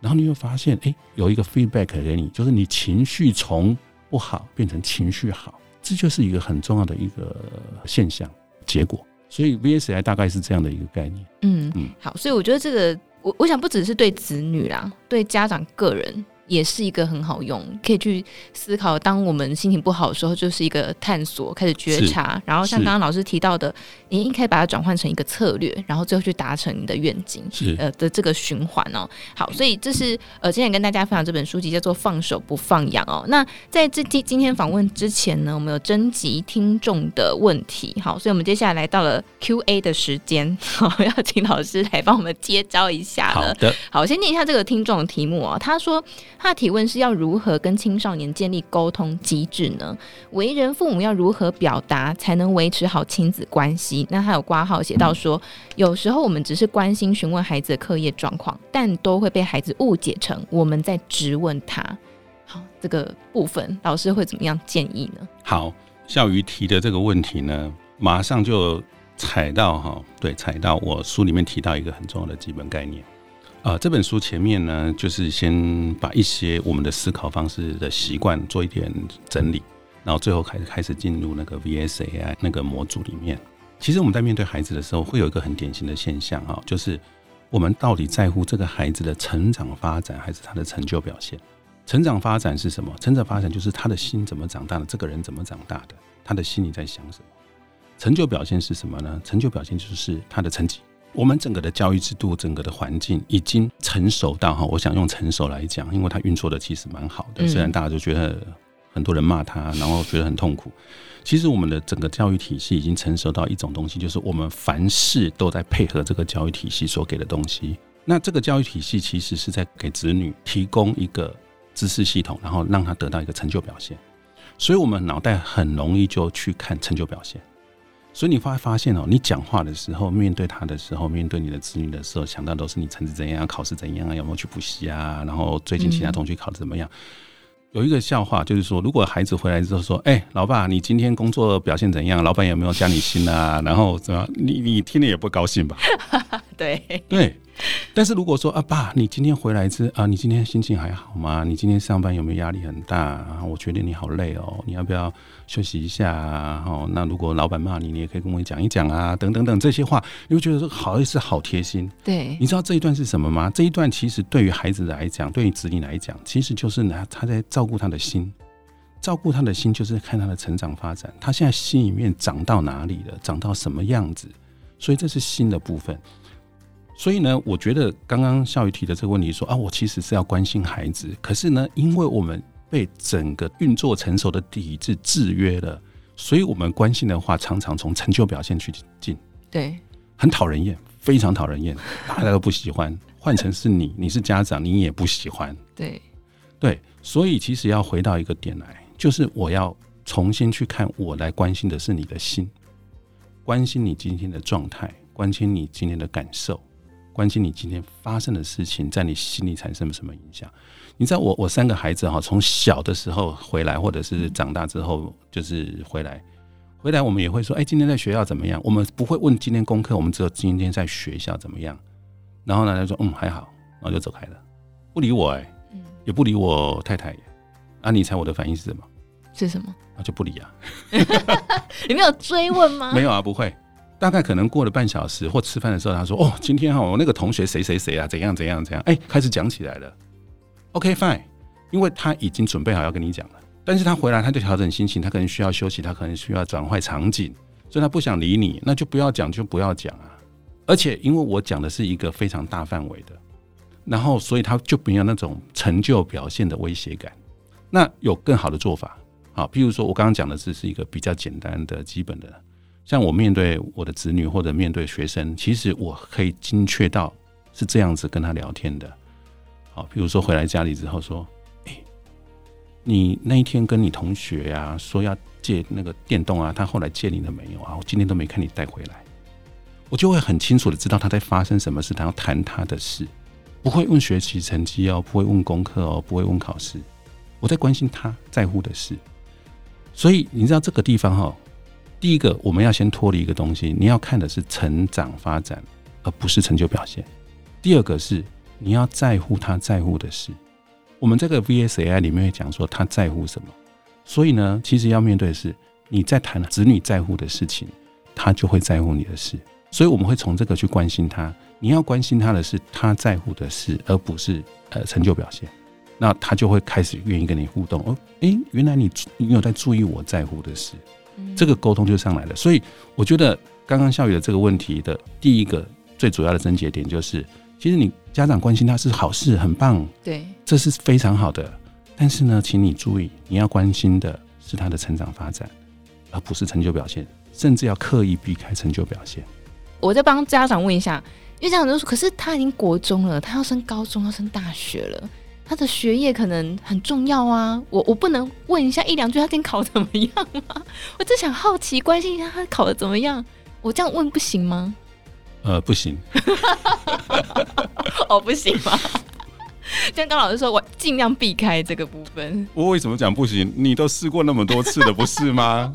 [SPEAKER 3] 然后你会发现，哎，有一个 feedback 给你，就是你情绪从不好变成情绪好，这就是一个很重要的一个现象结果。所以 VSI 大概是这样的一个概念。嗯嗯，
[SPEAKER 1] 好，所以我觉得这个，我我想不只是对子女啦，对家长个人。也是一个很好用，可以去思考。当我们心情不好的时候，就是一个探索，开始觉察。然后像刚刚老师提到的，你应该把它转换成一个策略，然后最后去达成你的愿景，呃的这个循环哦。好，所以这是呃今天跟大家分享这本书籍叫做《放手不放养》哦。那在这今今天访问之前呢，我们有征集听众的问题，好，所以我们接下来来到了 Q&A 的时间，*laughs* 好，要请老师来帮我们接招一下了。好的，好，我先念一下这个听众的题目啊、哦，他说。他的提问是要如何跟青少年建立沟通机制呢？为人父母要如何表达才能维持好亲子关系？那他有挂号写到说，有时候我们只是关心询问孩子的课业状况，但都会被孩子误解成我们在质问他。好，这个部分老师会怎么样建议呢？
[SPEAKER 3] 好，笑瑜提的这个问题呢，马上就踩到哈，对，踩到我书里面提到一个很重要的基本概念。啊、这本书前面呢，就是先把一些我们的思考方式的习惯做一点整理，然后最后开始开始进入那个 VSAI 那个模组里面。其实我们在面对孩子的时候，会有一个很典型的现象哈，就是我们到底在乎这个孩子的成长发展，还是他的成就表现？成长发展是什么？成长发展就是他的心怎么长大的，这个人怎么长大的，他的心里在想什么？成就表现是什么呢？成就表现就是他的成绩。我们整个的教育制度，整个的环境已经成熟到哈，我想用成熟来讲，因为它运作的其实蛮好的。虽然大家就觉得很多人骂他，然后觉得很痛苦，其实我们的整个教育体系已经成熟到一种东西，就是我们凡事都在配合这个教育体系所给的东西。那这个教育体系其实是在给子女提供一个知识系统，然后让他得到一个成就表现。所以我们脑袋很容易就去看成就表现。所以你会发现哦，你讲话的时候，面对他的时候，面对你的子女的时候，想到都是你成绩怎样，考试怎样啊，有没有去补习啊？然后最近其他同学考的怎么样？嗯、有一个笑话，就是说，如果孩子回来之后说：“哎、欸，老爸，你今天工作表现怎样？老板有没有加你薪啊？”然后怎么，你你听了也不高兴吧？*laughs* 对对但是如果说啊，爸，你今天回来之啊，你今天心情还好吗？你今天上班有没有压力很大啊？我觉得你好累哦，你要不要休息一下啊？哦，那如果老板骂你，你也可以跟我讲一讲啊，等等等这些话，你会觉得说好意思，好贴心。
[SPEAKER 1] 对，
[SPEAKER 3] 你知道这一段是什么吗？这一段其实对于孩子来讲，对于子女来讲，其实就是呢，他在照顾他的心，照顾他的心就是看他的成长发展，他现在心里面长到哪里了，长到什么样子，所以这是心的部分。所以呢，我觉得刚刚孝宇提的这个问题说啊，我其实是要关心孩子，可是呢，因为我们被整个运作成熟的体制制约了，所以我们关心的话常常从成就表现去进，
[SPEAKER 1] 对，
[SPEAKER 3] 很讨人厌，非常讨人厌，大家都不喜欢。换成是你，你是家长，你也不喜欢，
[SPEAKER 1] 对，
[SPEAKER 3] 对，所以其实要回到一个点来，就是我要重新去看，我来关心的是你的心，关心你今天的状态，关心你今天的感受。关心你今天发生的事情，在你心里产生了什么影响？你知道我我三个孩子哈，从小的时候回来，或者是长大之后就是回来，回来我们也会说，哎，今天在学校怎么样？我们不会问今天功课，我们只有今天在学校怎么样。然后呢，他说嗯还好，然后就走开了，不理我哎，也不理我太太。啊，你猜我的反应是什么？
[SPEAKER 1] 是什么？
[SPEAKER 3] 啊，就不理啊。*laughs*
[SPEAKER 1] 你没有追问吗？
[SPEAKER 3] 没有啊，不会。大概可能过了半小时或吃饭的时候，他说：“哦，今天哈，我那个同学谁谁谁啊，怎样怎样怎样，哎，开始讲起来了。OK fine，因为他已经准备好要跟你讲了，但是他回来他就调整心情，他可能需要休息，他可能需要转换场景，所以他不想理你，那就不要讲，就不要讲啊。而且因为我讲的是一个非常大范围的，然后所以他就没有那种成就表现的威胁感。那有更好的做法，好，譬如说我刚刚讲的是是一个比较简单的基本的。”像我面对我的子女或者面对学生，其实我可以精确到是这样子跟他聊天的。好，比如说回来家里之后说：“哎，你那一天跟你同学呀说要借那个电动啊，他后来借你了没有啊？我今天都没看你带回来。”我就会很清楚的知道他在发生什么事，他要谈他的事，不会问学习成绩哦，不会问功课哦，不会问考试，我在关心他在乎的事。所以你知道这个地方哈。第一个，我们要先脱离一个东西，你要看的是成长发展，而不是成就表现。第二个是你要在乎他在乎的事。我们这个 VSAI 里面会讲说他在乎什么，所以呢，其实要面对的是你在谈子女在乎的事情，他就会在乎你的事。所以我们会从这个去关心他。你要关心他的是他在乎的事，而不是呃成就表现。那他就会开始愿意跟你互动。哦，诶，原来你你有在注意我在乎的事。这个沟通就上来了，所以我觉得刚刚孝瑜的这个问题的第一个最主要的症结点就是，其实你家长关心他是好事，很棒，
[SPEAKER 1] 对，
[SPEAKER 3] 这是非常好的。但是呢，请你注意，你要关心的是他的成长发展，而不是成就表现，甚至要刻意避开成就表现。
[SPEAKER 1] 我再帮家长问一下，因为家长都说，可是他已经国中了，他要升高中，要升大学了。他的学业可能很重要啊，我我不能问一下一两句他今天考怎么样吗？*laughs* 我只想好奇关心一下他考的怎么样，我这样问不行吗？
[SPEAKER 3] 呃，不行。*laughs*
[SPEAKER 1] 哦，不行吗？*laughs* 像刚老师说，我尽量避开这个部分。
[SPEAKER 3] 我为什么讲不行？你都试过那么多次了，不是吗？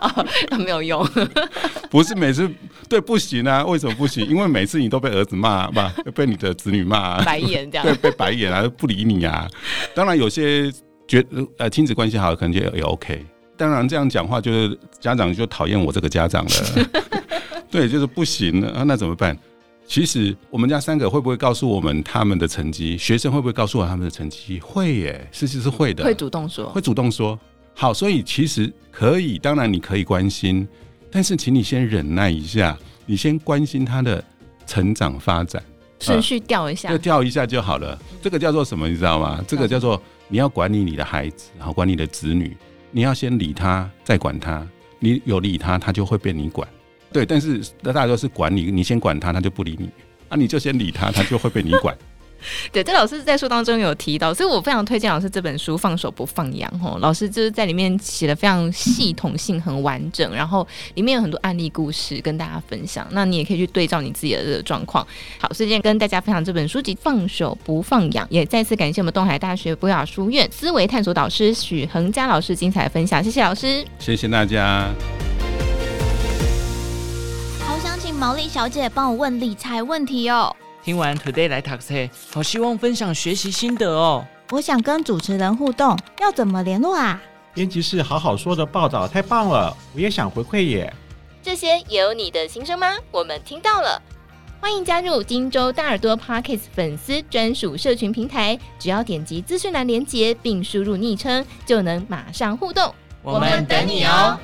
[SPEAKER 1] 啊，*laughs* 那没有用。*laughs*
[SPEAKER 3] 不是每次对不行啊？为什么不行？因为每次你都被儿子骂，不被你的子女骂，
[SPEAKER 1] 白眼这样，*laughs*
[SPEAKER 3] 对，被白眼啊，不理你啊。当然有些觉呃亲子关系好，可能就也 OK。当然这样讲话就是家长就讨厌我这个家长了。对，就是不行啊，那怎么办？其实我们家三个会不会告诉我们他们的成绩？学生会不会告诉我他们的成绩？会耶，事实是会的，
[SPEAKER 1] 会主动说，
[SPEAKER 3] 会主动说。好，所以其实可以，当然你可以关心，但是请你先忍耐一下，你先关心他的成长发展，
[SPEAKER 1] 顺序调一下，
[SPEAKER 3] 就调一下就好了。这个叫做什么？你知道吗？这个叫做你要管理你的孩子，然后管理你的子女，你要先理他，再管他。你有理他，他就会被你管。对，但是那大家都是管你，你先管他，他就不理你。啊，你就先理他，他就会被你管。*laughs*
[SPEAKER 1] 对，这老师在书当中有提到，所以我非常推荐老师这本书《放手不放羊》哦，老师就是在里面写的非常系统性、很完整，然后里面有很多案例故事跟大家分享。那你也可以去对照你自己的这个状况。好，所以今天跟大家分享这本书籍《放手不放羊》，也再次感谢我们东海大学博雅书院思维探索导师许恒佳老师精彩的分享，谢谢老师，
[SPEAKER 3] 谢谢大家。
[SPEAKER 4] 好想请毛利小姐帮我问理财问题哦。
[SPEAKER 2] 听完 Today 来 taxi，，好希望分享学习心得哦。
[SPEAKER 6] 我想跟主持人互动，要怎么联络啊？
[SPEAKER 7] 编辑室好好说的报道太棒了，我也想回馈耶。
[SPEAKER 1] 这些也有你的心声吗？我们听到了，欢迎加入荆州大耳朵 Podcast 粉丝专属社群平台，只要点击资讯栏连接并输入昵称，就能马上互动。
[SPEAKER 2] 我们等你哦。